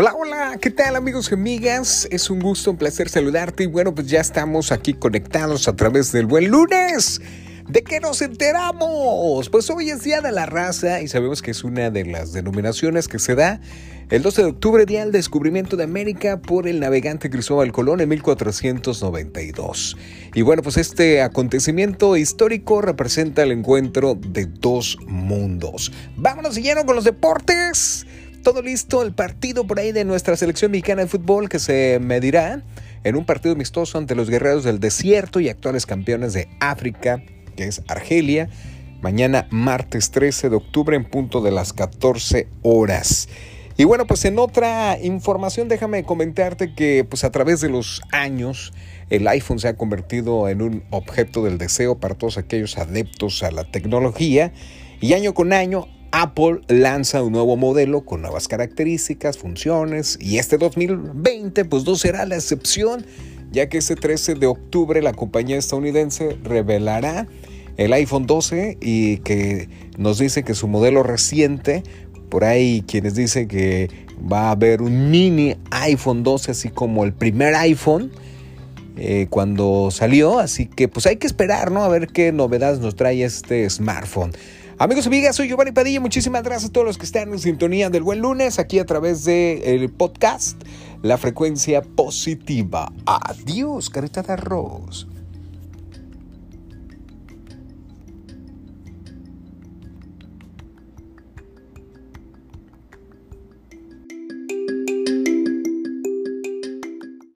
Hola, hola, ¿qué tal amigos y amigas? Es un gusto, un placer saludarte y bueno, pues ya estamos aquí conectados a través del buen lunes. ¿De qué nos enteramos? Pues hoy es Día de la Raza y sabemos que es una de las denominaciones que se da el 12 de octubre, día del descubrimiento de América por el navegante Cristóbal Colón en 1492. Y bueno, pues este acontecimiento histórico representa el encuentro de dos mundos. Vámonos siguiendo con los deportes todo listo el partido por ahí de nuestra selección mexicana de fútbol que se medirá en un partido amistoso ante los guerreros del desierto y actuales campeones de África, que es Argelia, mañana martes 13 de octubre en punto de las 14 horas. Y bueno, pues en otra información déjame comentarte que pues a través de los años el iPhone se ha convertido en un objeto del deseo para todos aquellos adeptos a la tecnología y año con año Apple lanza un nuevo modelo con nuevas características, funciones y este 2020 pues no será la excepción ya que este 13 de octubre la compañía estadounidense revelará el iPhone 12 y que nos dice que su modelo reciente, por ahí quienes dicen que va a haber un mini iPhone 12 así como el primer iPhone eh, cuando salió, así que pues hay que esperar, ¿no? A ver qué novedades nos trae este smartphone. Amigos y amigas, soy Giovanni Padilla. Muchísimas gracias a todos los que están en sintonía del buen lunes aquí a través del podcast La Frecuencia Positiva. Adiós, carita de arroz.